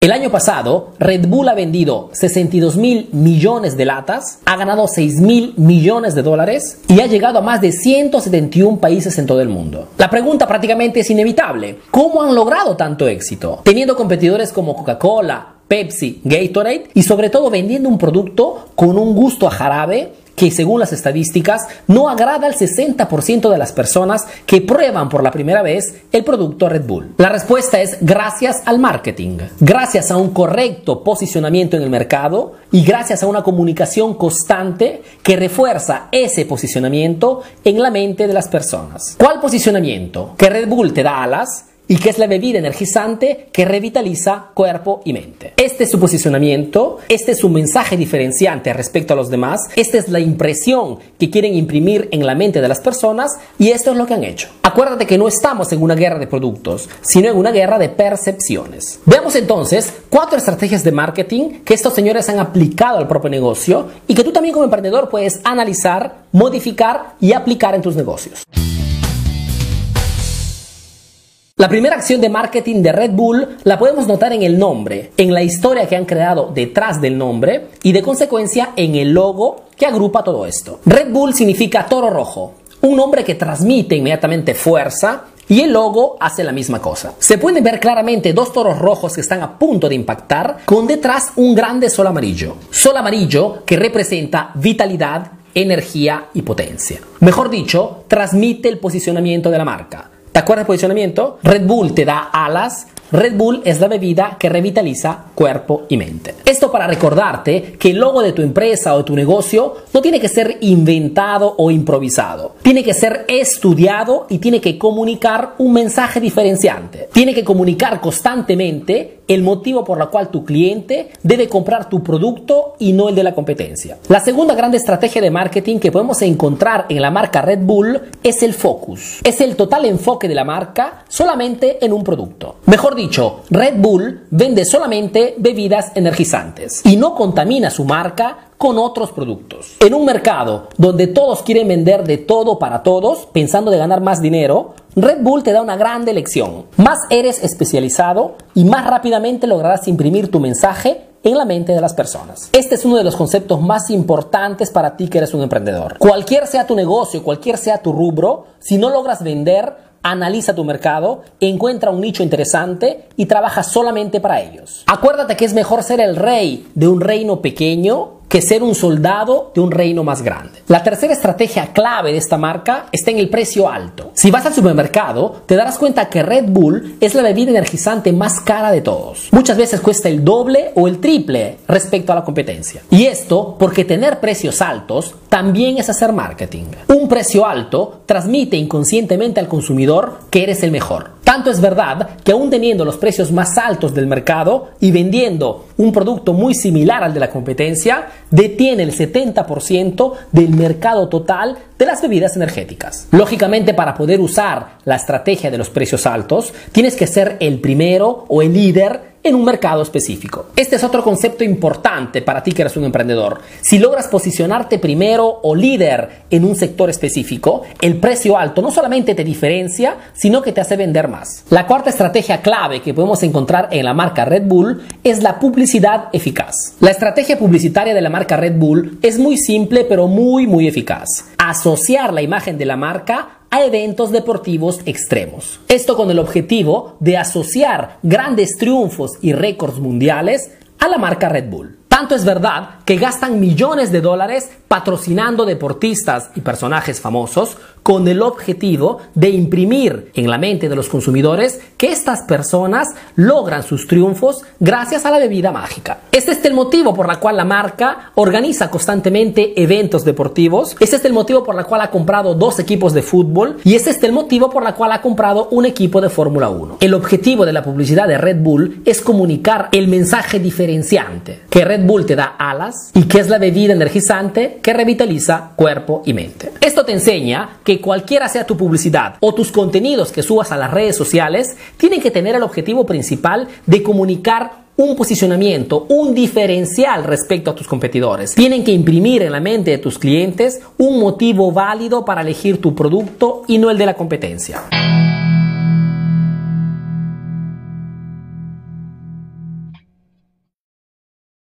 El año pasado, Red Bull ha vendido 62 mil millones de latas, ha ganado 6 mil millones de dólares y ha llegado a más de 171 países en todo el mundo. La pregunta prácticamente es inevitable. ¿Cómo han logrado tanto éxito? Teniendo competidores como Coca-Cola, Pepsi, Gatorade y sobre todo vendiendo un producto con un gusto a jarabe que según las estadísticas no agrada al 60% de las personas que prueban por la primera vez el producto Red Bull. La respuesta es gracias al marketing, gracias a un correcto posicionamiento en el mercado y gracias a una comunicación constante que refuerza ese posicionamiento en la mente de las personas. ¿Cuál posicionamiento? Que Red Bull te da alas y que es la bebida energizante que revitaliza cuerpo y mente. Este es su posicionamiento, este es su mensaje diferenciante respecto a los demás, esta es la impresión que quieren imprimir en la mente de las personas y esto es lo que han hecho. Acuérdate que no estamos en una guerra de productos, sino en una guerra de percepciones. Veamos entonces cuatro estrategias de marketing que estos señores han aplicado al propio negocio y que tú también como emprendedor puedes analizar, modificar y aplicar en tus negocios. La primera acción de marketing de Red Bull la podemos notar en el nombre, en la historia que han creado detrás del nombre y de consecuencia en el logo que agrupa todo esto. Red Bull significa toro rojo, un nombre que transmite inmediatamente fuerza y el logo hace la misma cosa. Se pueden ver claramente dos toros rojos que están a punto de impactar con detrás un grande sol amarillo. Sol amarillo que representa vitalidad, energía y potencia. Mejor dicho, transmite el posicionamiento de la marca. ¿Te acuerdas posicionamiento? Red Bull te da alas, Red Bull es la bebida que revitaliza cuerpo y mente. Esto para recordarte que el logo de tu empresa o de tu negocio no tiene que ser inventado o improvisado. Tiene que ser estudiado y tiene que comunicar un mensaje diferenciante. Tiene que comunicar constantemente el motivo por el cual tu cliente debe comprar tu producto y no el de la competencia. La segunda gran estrategia de marketing que podemos encontrar en la marca Red Bull es el focus. Es el total enfoque de la marca solamente en un producto. Mejor dicho, Red Bull vende solamente bebidas energizantes y no contamina su marca con otros productos. En un mercado donde todos quieren vender de todo para todos, pensando de ganar más dinero, Red Bull te da una gran lección. Más eres especializado y más rápidamente lograrás imprimir tu mensaje en la mente de las personas. Este es uno de los conceptos más importantes para ti que eres un emprendedor. Cualquier sea tu negocio, cualquier sea tu rubro, si no logras vender, analiza tu mercado, encuentra un nicho interesante y trabaja solamente para ellos. Acuérdate que es mejor ser el rey de un reino pequeño que ser un soldado de un reino más grande. La tercera estrategia clave de esta marca está en el precio alto. Si vas al supermercado, te darás cuenta que Red Bull es la bebida energizante más cara de todos. Muchas veces cuesta el doble o el triple respecto a la competencia. Y esto porque tener precios altos también es hacer marketing. Un precio alto transmite inconscientemente al consumidor que eres el mejor. Tanto es verdad que aún teniendo los precios más altos del mercado y vendiendo un producto muy similar al de la competencia, detiene el 70% del mercado total de las bebidas energéticas. Lógicamente, para poder usar la estrategia de los precios altos, tienes que ser el primero o el líder en un mercado específico. Este es otro concepto importante para ti que eres un emprendedor. Si logras posicionarte primero o líder en un sector específico, el precio alto no solamente te diferencia, sino que te hace vender más. La cuarta estrategia clave que podemos encontrar en la marca Red Bull es la publicidad eficaz. La estrategia publicitaria de la marca Red Bull es muy simple pero muy muy eficaz. Asociar la imagen de la marca a eventos deportivos extremos. Esto con el objetivo de asociar grandes triunfos y récords mundiales a la marca Red Bull. Tanto es verdad que gastan millones de dólares patrocinando deportistas y personajes famosos con el objetivo de imprimir en la mente de los consumidores que estas personas logran sus triunfos gracias a la bebida mágica. Este es el motivo por la cual la marca organiza constantemente eventos deportivos. Este es el motivo por la cual ha comprado dos equipos de fútbol y este es el motivo por la cual ha comprado un equipo de Fórmula 1. El objetivo de la publicidad de Red Bull es comunicar el mensaje diferenciante que Red Bull te da alas y que es la bebida energizante que revitaliza cuerpo y mente. Esto te enseña cualquiera sea tu publicidad o tus contenidos que subas a las redes sociales, tienen que tener el objetivo principal de comunicar un posicionamiento, un diferencial respecto a tus competidores. Tienen que imprimir en la mente de tus clientes un motivo válido para elegir tu producto y no el de la competencia.